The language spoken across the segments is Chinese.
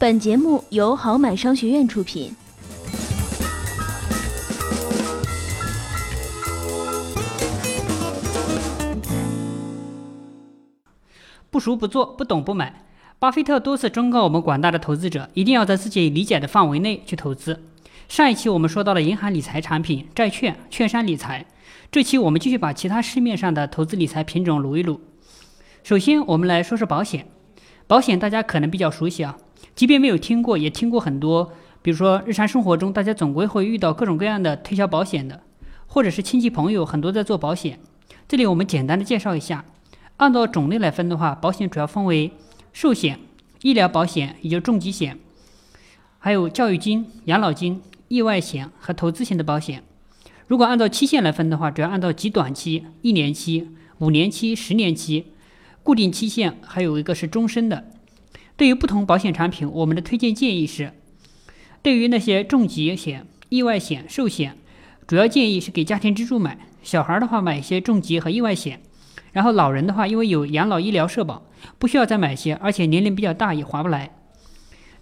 本节目由好买商学院出品。不熟不做，不懂不买。巴菲特多次忠告我们广大的投资者，一定要在自己理解的范围内去投资。上一期我们说到了银行理财产品、债券、券商理财，这期我们继续把其他市面上的投资理财品种撸一撸。首先，我们来说说保险。保险大家可能比较熟悉啊，即便没有听过，也听过很多。比如说日常生活中，大家总归会遇到各种各样的推销保险的，或者是亲戚朋友很多在做保险。这里我们简单的介绍一下，按照种类来分的话，保险主要分为。寿险、医疗保险，也就重疾险，还有教育金、养老金、意外险和投资型的保险。如果按照期限来分的话，主要按照极短期、一年期、五年期、十年期、固定期限，还有一个是终身的。对于不同保险产品，我们的推荐建议是：对于那些重疾险、意外险、寿险，主要建议是给家庭支柱买；小孩的话，买一些重疾和意外险。然后老人的话，因为有养老医疗社保，不需要再买些，而且年龄比较大也划不来。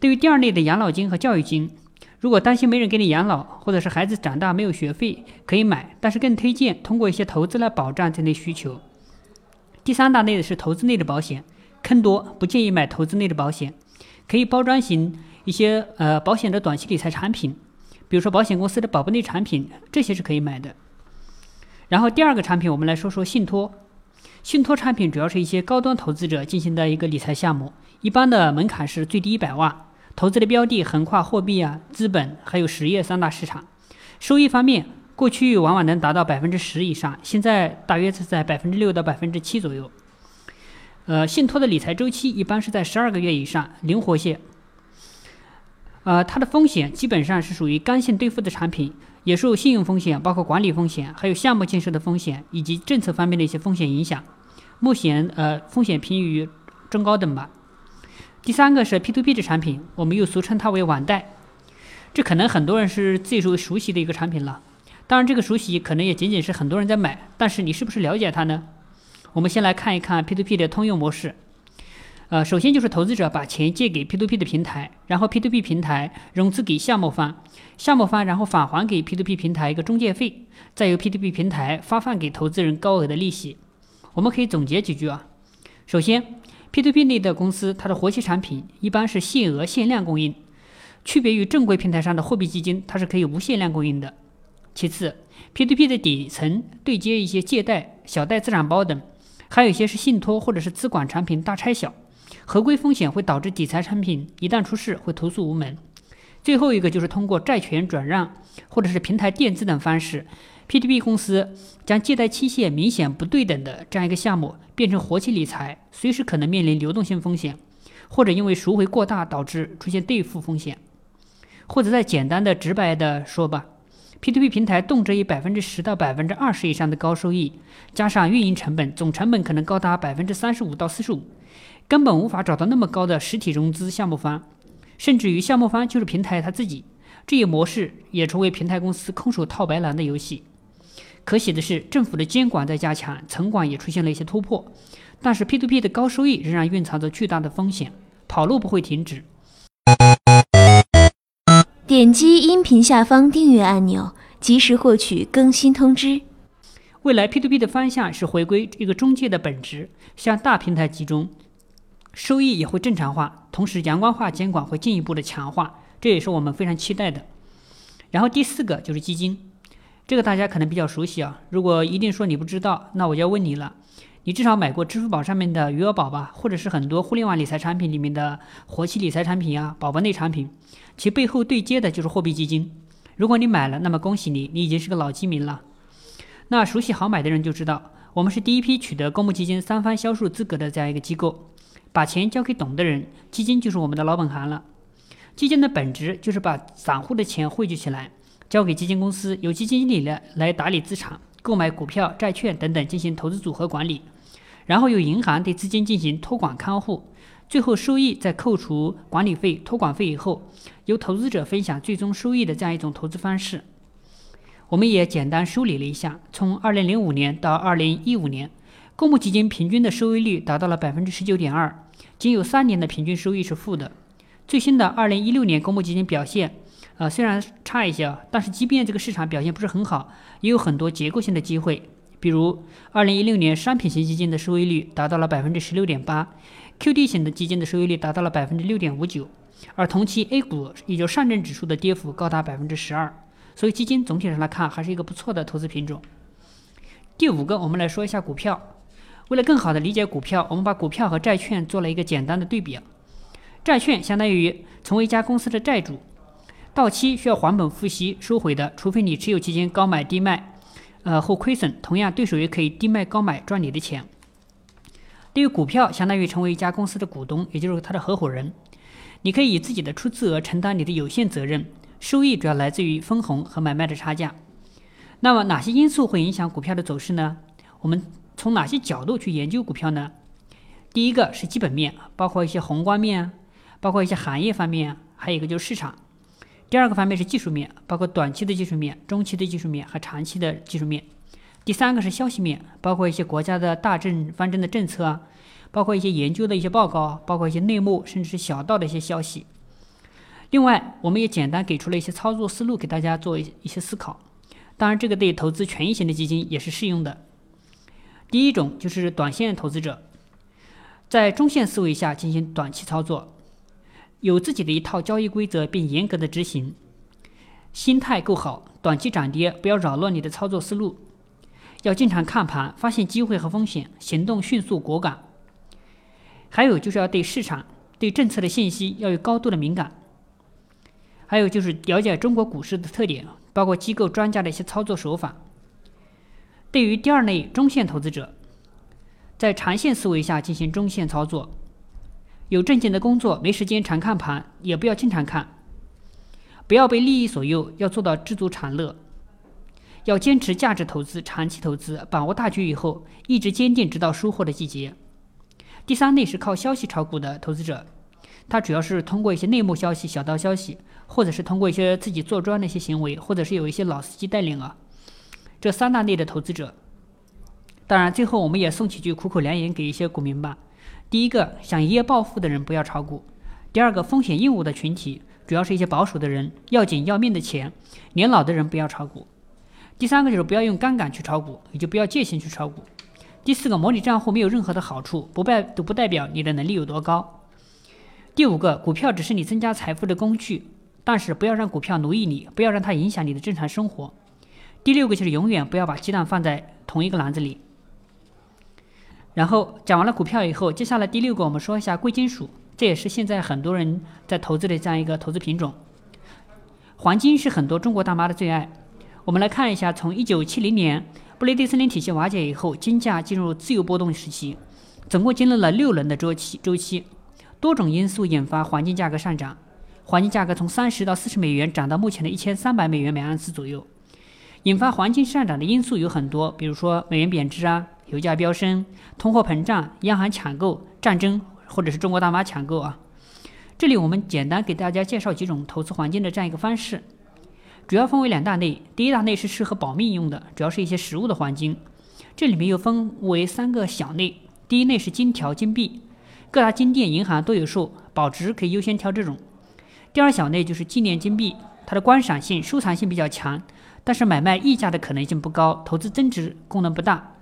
对于第二类的养老金和教育金，如果担心没人给你养老，或者是孩子长大没有学费，可以买，但是更推荐通过一些投资来保障这类需求。第三大类的是投资类的保险，坑多，不建议买投资类的保险，可以包装型一些呃保险的短期理财产品，比如说保险公司的保本类产品，这些是可以买的。然后第二个产品，我们来说说信托。信托产品主要是一些高端投资者进行的一个理财项目，一般的门槛是最低一百万，投资的标的横跨货币啊、资本还有实业三大市场。收益方面，过去往往能达到百分之十以上，现在大约是在百分之六到百分之七左右。呃，信托的理财周期一般是在十二个月以上，灵活些。呃，它的风险基本上是属于刚性兑付的产品。也受信用风险、包括管理风险、还有项目建设的风险以及政策方面的一些风险影响，目前呃风险偏于中高等吧。第三个是 P2P 的产品，我们又俗称它为网贷，这可能很多人是最熟熟悉的一个产品了。当然，这个熟悉可能也仅仅是很多人在买，但是你是不是了解它呢？我们先来看一看 P2P 的通用模式。呃，首先就是投资者把钱借给 P2P 的平台，然后 P2P 平台融资给项目方，项目方然后返还给 P2P 平台一个中介费，再由 P2P 平台发放给投资人高额的利息。我们可以总结几句啊。首先，P2P 类的公司它的活期产品一般是限额限量供应，区别于正规平台上的货币基金，它是可以无限量供应的。其次，P2P 的底层对接一些借贷、小贷资产包等，还有一些是信托或者是资管产品大拆小。合规风险会导致理财产品一旦出事会投诉无门。最后一个就是通过债权转让或者是平台垫资等方式，P2P 公司将借贷期限明显不对等的这样一个项目变成活期理财，随时可能面临流动性风险，或者因为赎回过大导致出现兑付风险。或者再简单的直白的说吧，P2P 平台动辄以百分之十到百分之二十以上的高收益，加上运营成本，总成本可能高达百分之三十五到四十五。根本无法找到那么高的实体融资项目方，甚至于项目方就是平台他自己，这一模式也成为平台公司空手套白狼的游戏。可喜的是，政府的监管在加强，城管也出现了一些突破，但是 P2P 的高收益仍然蕴藏着巨大的风险，跑路不会停止。点击音频下方订阅按钮，及时获取更新通知。未来 P2P 的方向是回归一个中介的本质，向大平台集中。收益也会正常化，同时阳光化监管会进一步的强化，这也是我们非常期待的。然后第四个就是基金，这个大家可能比较熟悉啊。如果一定说你不知道，那我就要问你了，你至少买过支付宝上面的余额宝吧，或者是很多互联网理财产品里面的活期理财产品啊、宝宝类产品，其背后对接的就是货币基金。如果你买了，那么恭喜你，你已经是个老基民了。那熟悉好买的人就知道，我们是第一批取得公募基金三方销售资格的这样一个机构。把钱交给懂的人，基金就是我们的老本行了。基金的本质就是把散户的钱汇聚起来，交给基金公司，由基金经理来来打理资产，购买股票、债券等等进行投资组合管理，然后由银行对资金进行托管看护，最后收益在扣除管理费、托管费以后，由投资者分享最终收益的这样一种投资方式。我们也简单梳理了一下，从二零零五年到二零一五年，公募基金平均的收益率达到了百分之十九点二。仅有三年的平均收益是负的，最新的二零一六年公募基金表现，呃，虽然差一些啊，但是即便这个市场表现不是很好，也有很多结构性的机会。比如，二零一六年商品型基金的收益率达到了百分之十六点八，QD 型的基金的收益率达到了百分之六点五九，而同期 A 股也就上证指数的跌幅高达百分之十二。所以基金总体上来看还是一个不错的投资品种。第五个，我们来说一下股票。为了更好的理解股票，我们把股票和债券做了一个简单的对比。债券相当于成为一家公司的债主，到期需要还本付息收回的，除非你持有期间高买低卖。呃，后亏损，同样对手也可以低卖高买赚你的钱。对于股票，相当于成为一家公司的股东，也就是他的合伙人，你可以以自己的出资额承担你的有限责任，收益主要来自于分红和买卖的差价。那么哪些因素会影响股票的走势呢？我们从哪些角度去研究股票呢？第一个是基本面，包括一些宏观面，包括一些行业方面，还有一个就是市场。第二个方面是技术面，包括短期的技术面、中期的技术面和长期的技术面。第三个是消息面，包括一些国家的大政方针的政策啊，包括一些研究的一些报告，包括一些内幕甚至是小道的一些消息。另外，我们也简单给出了一些操作思路给大家做一一些思考。当然，这个对投资权益型的基金也是适用的。第一种就是短线投资者，在中线思维下进行短期操作。有自己的一套交易规则，并严格的执行，心态够好，短期涨跌不要扰乱你的操作思路，要经常看盘，发现机会和风险，行动迅速果敢。还有就是要对市场、对政策的信息要有高度的敏感。还有就是了解中国股市的特点，包括机构专家的一些操作手法。对于第二类中线投资者，在长线思维下进行中线操作。有正经的工作，没时间常看盘，也不要经常看。不要被利益所诱，要做到知足常乐。要坚持价值投资、长期投资，把握大局以后，一直坚定，直到收获的季节。第三类是靠消息炒股的投资者，他主要是通过一些内幕消息、小道消息，或者是通过一些自己做庄的一些行为，或者是有一些老司机带领啊。这三大类的投资者，当然最后我们也送几句苦口良言给一些股民吧。第一个想一夜暴富的人不要炒股，第二个风险厌恶的群体主要是一些保守的人，要紧要命的钱，年老的人不要炒股。第三个就是不要用杠杆去炒股，也就不要借钱去炒股。第四个模拟账户没有任何的好处，不代都不代表你的能力有多高。第五个股票只是你增加财富的工具，但是不要让股票奴役你，不要让它影响你的正常生活。第六个就是永远不要把鸡蛋放在同一个篮子里。然后讲完了股票以后，接下来第六个，我们说一下贵金属，这也是现在很多人在投资的这样一个投资品种。黄金是很多中国大妈的最爱。我们来看一下，从一九七零年布雷迪森林体系瓦解以后，金价进入自由波动时期，总共经历了六轮的周期，周期多种因素引发黄金价格上涨，黄金价格从三十到四十美元涨到目前的一千三百美元每盎司左右。引发黄金上涨的因素有很多，比如说美元贬值啊。油价飙升、通货膨胀、央行抢购、战争，或者是中国大妈抢购啊。这里我们简单给大家介绍几种投资黄金的这样一个方式，主要分为两大类。第一大类是适合保命用的，主要是一些实物的黄金。这里面又分为三个小类。第一类是金条、金币，各大金店、银行都有售，保值可以优先挑这种。第二小类就是纪念金币，它的观赏性、收藏性比较强，但是买卖溢价的可能性不高，投资增值功能不大。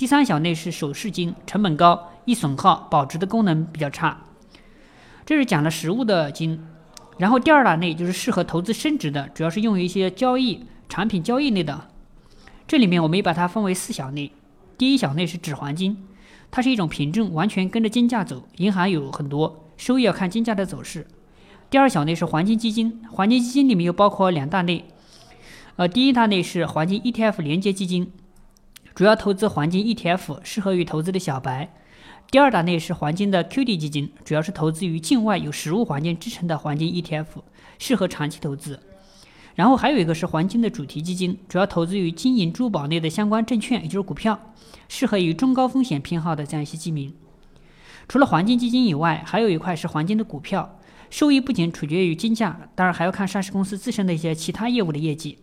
第三小类是首饰金，成本高，易损耗，保值的功能比较差。这是讲了实物的金，然后第二大类就是适合投资升值的，主要是用于一些交易产品交易类的。这里面我们也把它分为四小类。第一小类是纸黄金，它是一种凭证，完全跟着金价走，银行有很多，收益要看金价的走势。第二小类是黄金基金，黄金基金里面又包括两大类，呃，第一大类是黄金 ETF 连接基金。主要投资黄金 ETF，适合于投资的小白。第二大类是黄金的 QD 基金，主要是投资于境外有实物黄金支撑的黄金 ETF，适合长期投资。然后还有一个是黄金的主题基金，主要投资于金银珠宝类的相关证券，也就是股票，适合于中高风险偏好的这样一些基民。除了黄金基金以外，还有一块是黄金的股票，收益不仅取决于金价，当然还要看上市公司自身的一些其他业务的业绩。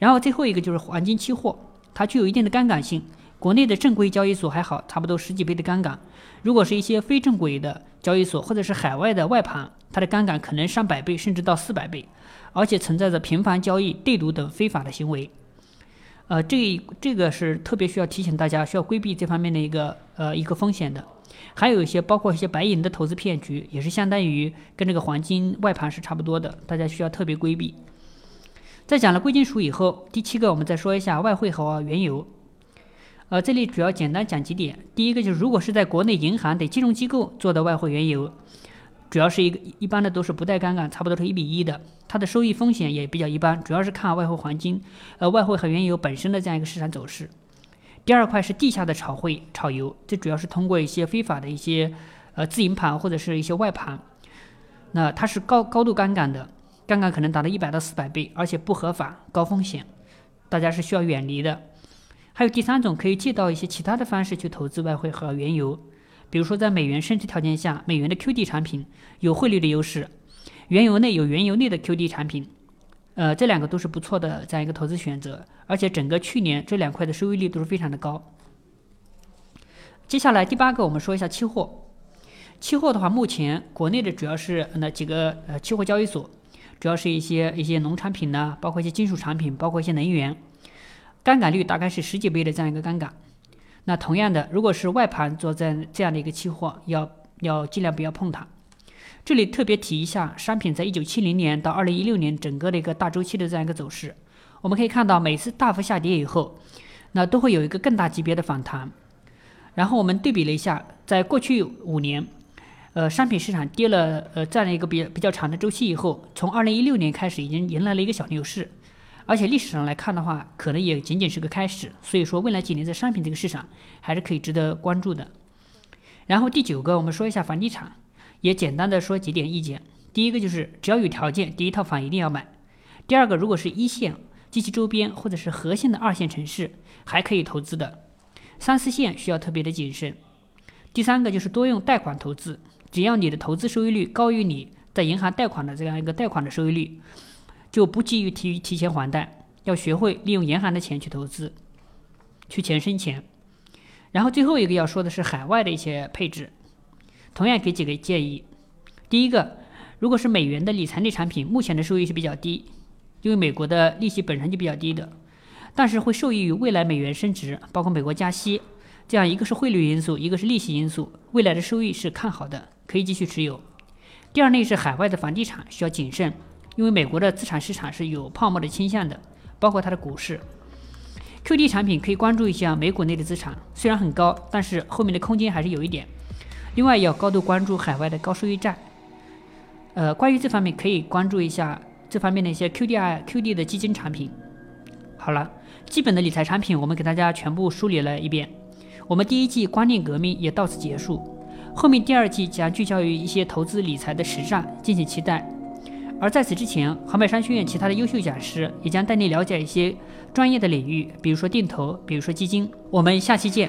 然后最后一个就是黄金期货。它具有一定的杠杆性，国内的正规交易所还好，差不多十几倍的杠杆。如果是一些非正规的交易所或者是海外的外盘，它的杠杆可能上百倍甚至到四百倍，而且存在着频繁交易、对赌等非法的行为。呃，这这个是特别需要提醒大家需要规避这方面的一个呃一个风险的。还有一些包括一些白银的投资骗局，也是相当于跟这个黄金外盘是差不多的，大家需要特别规避。在讲了贵金属以后，第七个我们再说一下外汇和原油。呃，这里主要简单讲几点。第一个就是，如果是在国内银行等金融机构做的外汇原油，主要是一个一般的都是不带杠杆，差不多是一比一的，它的收益风险也比较一般，主要是看外汇黄金、呃外汇和原油本身的这样一个市场走势。第二块是地下的炒汇、炒油，这主要是通过一些非法的一些呃自营盘或者是一些外盘，那它是高高度杠杆的，杠杆可能达到一百到四百倍，而且不合法、高风险，大家是需要远离的。还有第三种，可以借到一些其他的方式去投资外汇和原油，比如说在美元升值条件下，美元的 QD 产品有汇率的优势，原油内有原油内的 QD 产品。呃，这两个都是不错的这样一个投资选择，而且整个去年这两块的收益率都是非常的高。接下来第八个，我们说一下期货。期货的话，目前国内的主要是那几个呃期货交易所，主要是一些一些农产品呢，包括一些金属产品，包括一些能源，杠杆率大概是十几倍的这样一个杠杆。那同样的，如果是外盘做这这样的一个期货，要要尽量不要碰它。这里特别提一下，商品在一九七零年到二零一六年整个的一个大周期的这样一个走势，我们可以看到，每次大幅下跌以后，那都会有一个更大级别的反弹。然后我们对比了一下，在过去五年，呃，商品市场跌了呃占了一个比比较长的周期以后，从二零一六年开始已经迎来了一个小牛市，而且历史上来看的话，可能也仅仅是个开始。所以说，未来几年在商品这个市场还是可以值得关注的。然后第九个，我们说一下房地产。也简单的说几点意见。第一个就是，只要有条件，第一套房一定要买。第二个，如果是一线及其周边或者是核心的二线城市，还可以投资的。三四线需要特别的谨慎。第三个就是多用贷款投资，只要你的投资收益率高于你在银行贷款的这样一个贷款的收益率，就不急于提提前还贷，要学会利用银行的钱去投资，去钱生钱。然后最后一个要说的是海外的一些配置。同样给几个建议。第一个，如果是美元的理财类产品，目前的收益是比较低，因为美国的利息本身就比较低的，但是会受益于未来美元升值，包括美国加息，这样一个是汇率因素，一个是利息因素，未来的收益是看好的，可以继续持有。第二类是海外的房地产，需要谨慎，因为美国的资产市场是有泡沫的倾向的，包括它的股市。QD 产品可以关注一下美股内的资产，虽然很高，但是后面的空间还是有一点。另外要高度关注海外的高收益债，呃，关于这方面可以关注一下这方面的一些 QDI、QD 的基金产品。好了，基本的理财产品我们给大家全部梳理了一遍。我们第一季观念革命也到此结束，后面第二季将聚焦于一些投资理财的实战，敬请期待。而在此之前，航百商学院其他的优秀讲师也将带你了解一些专业的领域，比如说定投，比如说基金。我们下期见。